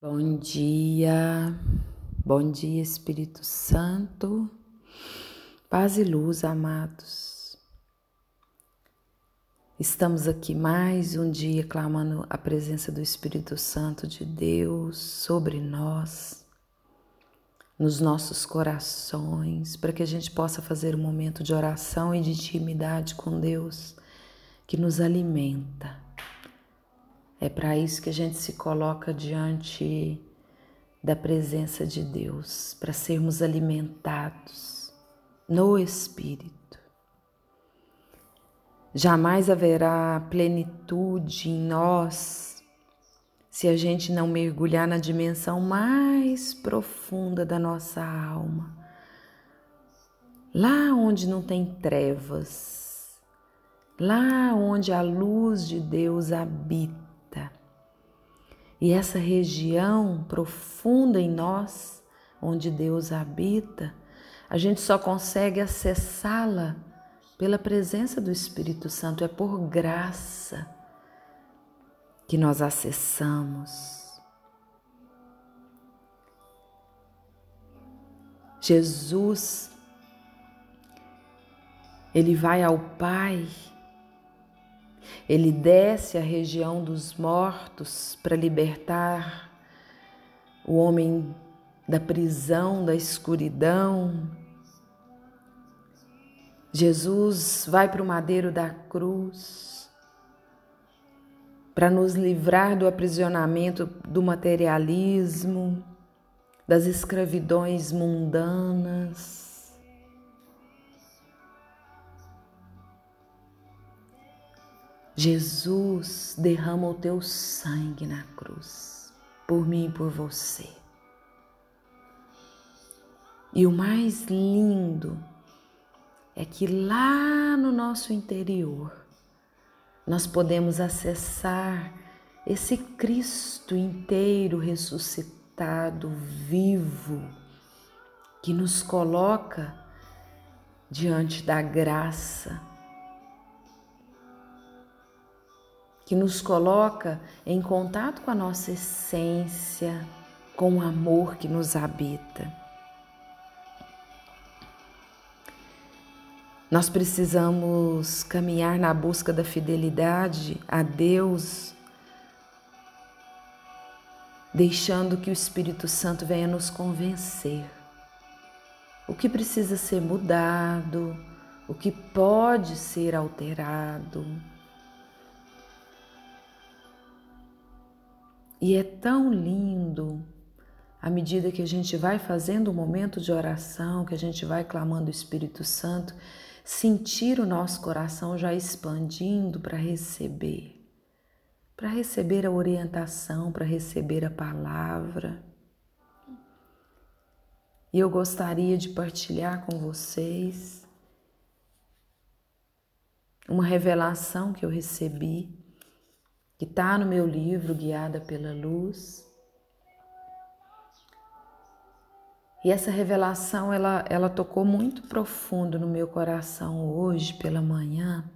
Bom dia, bom dia Espírito Santo, paz e luz, amados. Estamos aqui mais um dia clamando a presença do Espírito Santo de Deus sobre nós, nos nossos corações, para que a gente possa fazer um momento de oração e de intimidade com Deus que nos alimenta é para isso que a gente se coloca diante da presença de Deus, para sermos alimentados no Espírito. Jamais haverá plenitude em nós se a gente não mergulhar na dimensão mais profunda da nossa alma, lá onde não tem trevas, lá onde a luz de Deus habita e essa região profunda em nós, onde Deus habita, a gente só consegue acessá-la pela presença do Espírito Santo, é por graça que nós acessamos. Jesus, ele vai ao Pai ele desce à região dos mortos para libertar o homem da prisão, da escuridão. Jesus vai para o madeiro da cruz para nos livrar do aprisionamento do materialismo, das escravidões mundanas. Jesus derrama o teu sangue na cruz, por mim e por você. E o mais lindo é que lá no nosso interior nós podemos acessar esse Cristo inteiro ressuscitado, vivo, que nos coloca diante da graça que nos coloca em contato com a nossa essência, com o amor que nos habita. Nós precisamos caminhar na busca da fidelidade a Deus, deixando que o Espírito Santo venha nos convencer. O que precisa ser mudado, o que pode ser alterado. E é tão lindo à medida que a gente vai fazendo o um momento de oração, que a gente vai clamando o Espírito Santo, sentir o nosso coração já expandindo para receber, para receber a orientação, para receber a palavra. E eu gostaria de partilhar com vocês uma revelação que eu recebi que está no meu livro Guiada pela Luz. E essa revelação ela, ela tocou muito profundo no meu coração hoje pela manhã,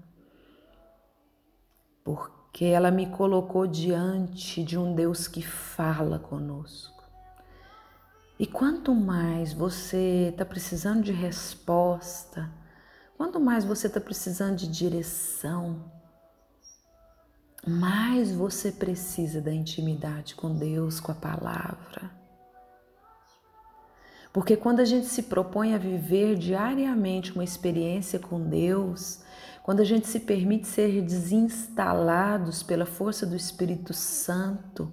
porque ela me colocou diante de um Deus que fala conosco. E quanto mais você está precisando de resposta, quanto mais você está precisando de direção, mais você precisa da intimidade com Deus, com a palavra. Porque quando a gente se propõe a viver diariamente uma experiência com Deus, quando a gente se permite ser desinstalados pela força do Espírito Santo,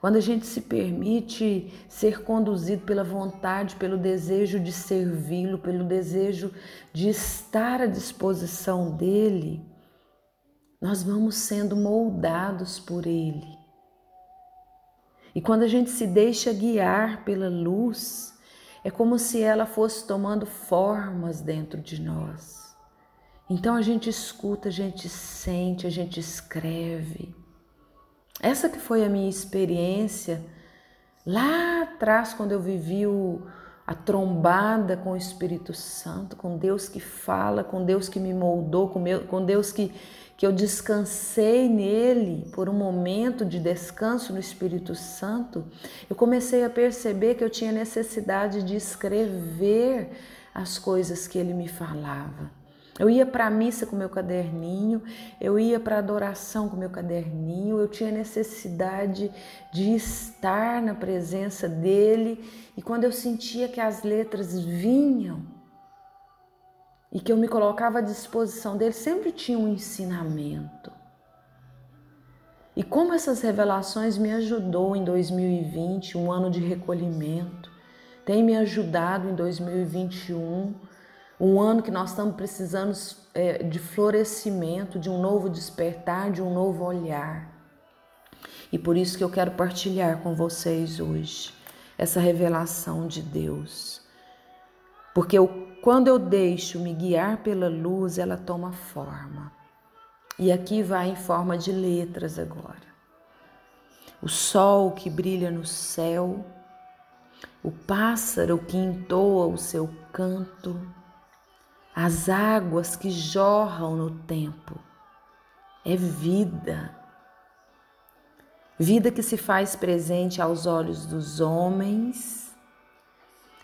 quando a gente se permite ser conduzido pela vontade, pelo desejo de servi-lo, pelo desejo de estar à disposição dele, nós vamos sendo moldados por Ele. E quando a gente se deixa guiar pela luz, é como se ela fosse tomando formas dentro de nós. Então a gente escuta, a gente sente, a gente escreve. Essa que foi a minha experiência lá atrás, quando eu vivi o, a trombada com o Espírito Santo, com Deus que fala, com Deus que me moldou, com, meu, com Deus que que eu descansei nele por um momento de descanso no Espírito Santo, eu comecei a perceber que eu tinha necessidade de escrever as coisas que ele me falava. Eu ia para a missa com meu caderninho, eu ia para a adoração com meu caderninho, eu tinha necessidade de estar na presença dele e quando eu sentia que as letras vinham e que eu me colocava à disposição dele, sempre tinha um ensinamento. E como essas revelações me ajudou em 2020, um ano de recolhimento, tem me ajudado em 2021 um ano que nós estamos precisando é, de florescimento, de um novo despertar, de um novo olhar. E por isso que eu quero partilhar com vocês hoje essa revelação de Deus. Porque eu, quando eu deixo me guiar pela luz, ela toma forma. E aqui vai em forma de letras agora. O sol que brilha no céu, o pássaro que entoa o seu canto, as águas que jorram no tempo. É vida. Vida que se faz presente aos olhos dos homens,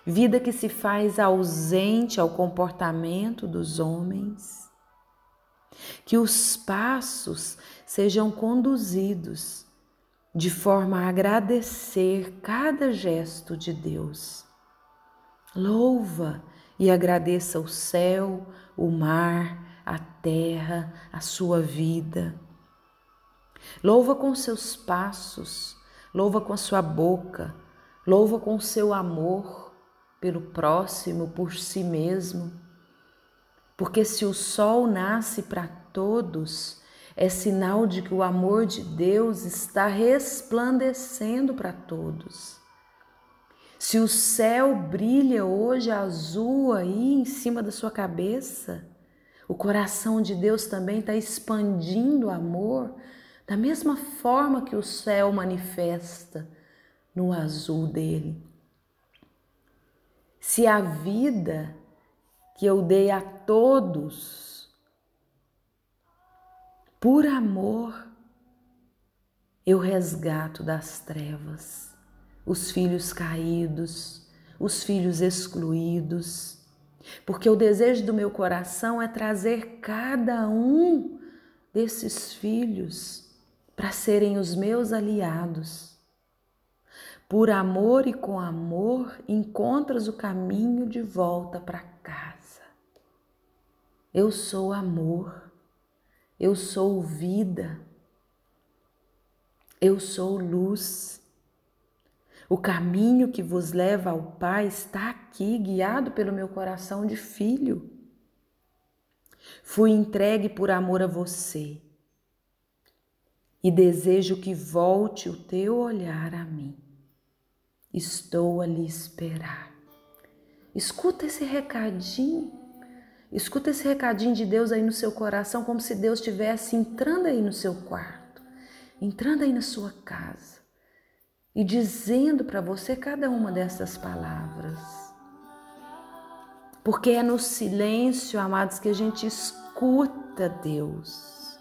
vida que se faz ausente ao comportamento dos homens. Que os passos sejam conduzidos de forma a agradecer cada gesto de Deus. Louva e agradeça o céu, o mar, a terra, a sua vida. Louva com seus passos, louva com a sua boca, louva com seu amor pelo próximo, por si mesmo. Porque se o sol nasce para todos, é sinal de que o amor de Deus está resplandecendo para todos. Se o céu brilha hoje azul aí em cima da sua cabeça, o coração de Deus também está expandindo amor da mesma forma que o céu manifesta no azul dele. Se a vida que eu dei a todos, por amor, eu resgato das trevas os filhos caídos, os filhos excluídos, porque o desejo do meu coração é trazer cada um desses filhos para serem os meus aliados. Por amor e com amor encontras o caminho de volta para casa. Eu sou amor, eu sou vida, eu sou luz. O caminho que vos leva ao Pai está aqui, guiado pelo meu coração de filho. Fui entregue por amor a você e desejo que volte o teu olhar a mim. Estou a lhe esperar. Escuta esse recadinho. Escuta esse recadinho de Deus aí no seu coração, como se Deus estivesse entrando aí no seu quarto, entrando aí na sua casa e dizendo para você cada uma dessas palavras. Porque é no silêncio, amados, que a gente escuta Deus.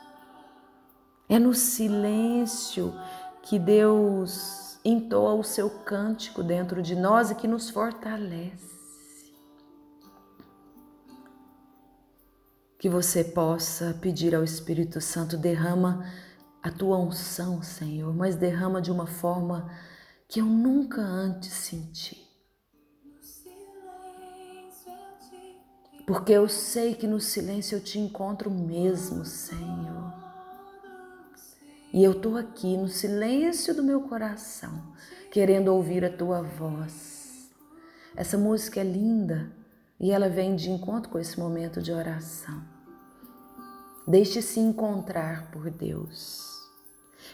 É no silêncio que Deus entoa o seu cântico dentro de nós e que nos fortalece. Que você possa pedir ao Espírito Santo, derrama a tua unção, Senhor, mas derrama de uma forma que eu nunca antes senti. Porque eu sei que no silêncio eu te encontro mesmo, Senhor. E eu estou aqui no silêncio do meu coração, querendo ouvir a tua voz. Essa música é linda e ela vem de encontro com esse momento de oração. Deixe-se encontrar por Deus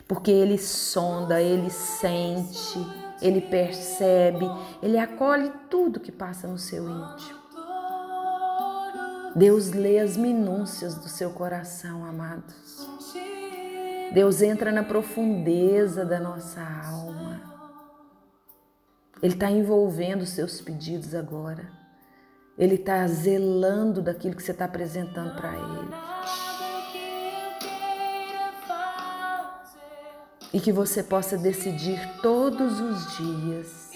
porque ele sonda, ele sente, ele percebe, ele acolhe tudo que passa no seu íntimo. Deus lê as minúcias do seu coração, amados. Deus entra na profundeza da nossa alma. Ele está envolvendo os seus pedidos agora. Ele está zelando daquilo que você está apresentando para Ele. E que você possa decidir todos os dias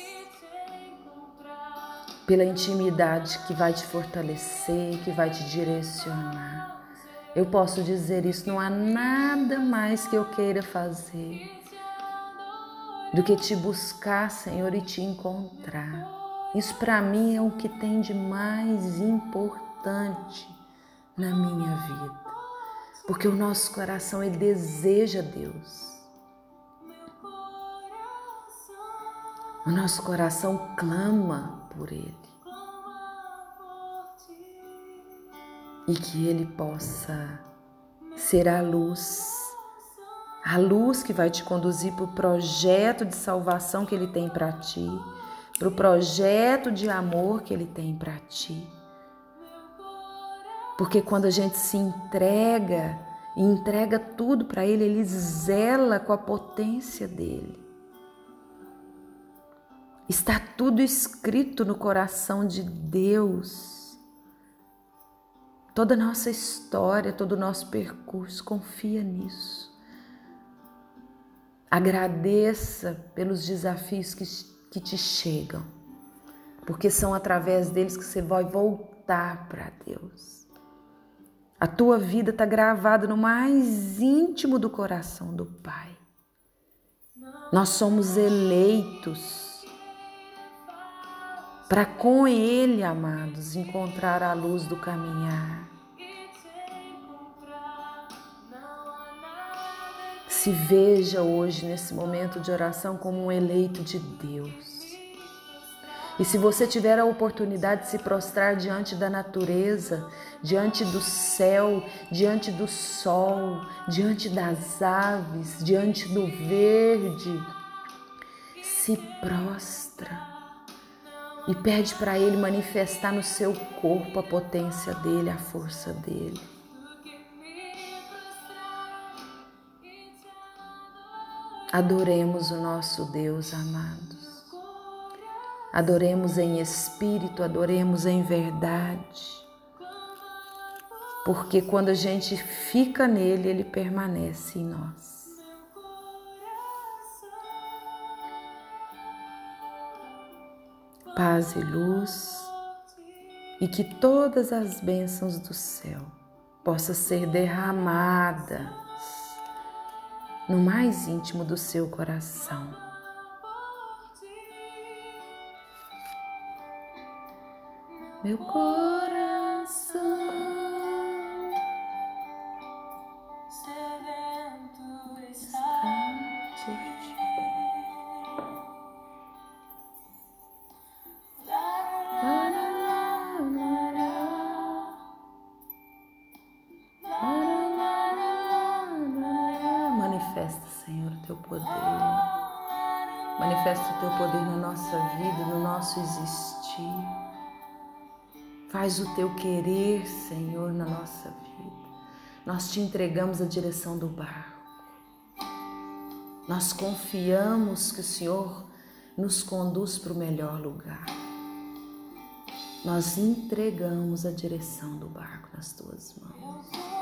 pela intimidade que vai te fortalecer, que vai te direcionar. Eu posso dizer isso, não há nada mais que eu queira fazer do que te buscar, Senhor, e te encontrar. Isso para mim é o que tem de mais importante na minha vida. Porque o nosso coração ele deseja Deus. O nosso coração clama por Ele. E que Ele possa ser a luz, a luz que vai te conduzir para o projeto de salvação que Ele tem para ti, para o projeto de amor que Ele tem para ti. Porque quando a gente se entrega e entrega tudo para Ele, Ele zela com a potência dele. Está tudo escrito no coração de Deus. Toda a nossa história, todo o nosso percurso, confia nisso. Agradeça pelos desafios que, que te chegam, porque são através deles que você vai voltar para Deus. A tua vida está gravada no mais íntimo do coração do Pai. Nós somos eleitos para com Ele, amados, encontrar a luz do caminhar. Se veja hoje, nesse momento de oração, como um eleito de Deus. E se você tiver a oportunidade de se prostrar diante da natureza, diante do céu, diante do sol, diante das aves, diante do verde, se prostra e pede para Ele manifestar no seu corpo a potência dele, a força dele. Adoremos o nosso Deus, amados. Adoremos em espírito, adoremos em verdade. Porque quando a gente fica nele, ele permanece em nós. paz e luz, e que todas as bênçãos do céu possam ser derramadas no mais íntimo do seu coração. Meu coração. Teu poder na nossa vida, no nosso existir. Faz o teu querer, Senhor, na nossa vida. Nós te entregamos a direção do barco. Nós confiamos que o Senhor nos conduz para o melhor lugar. Nós entregamos a direção do barco nas tuas mãos.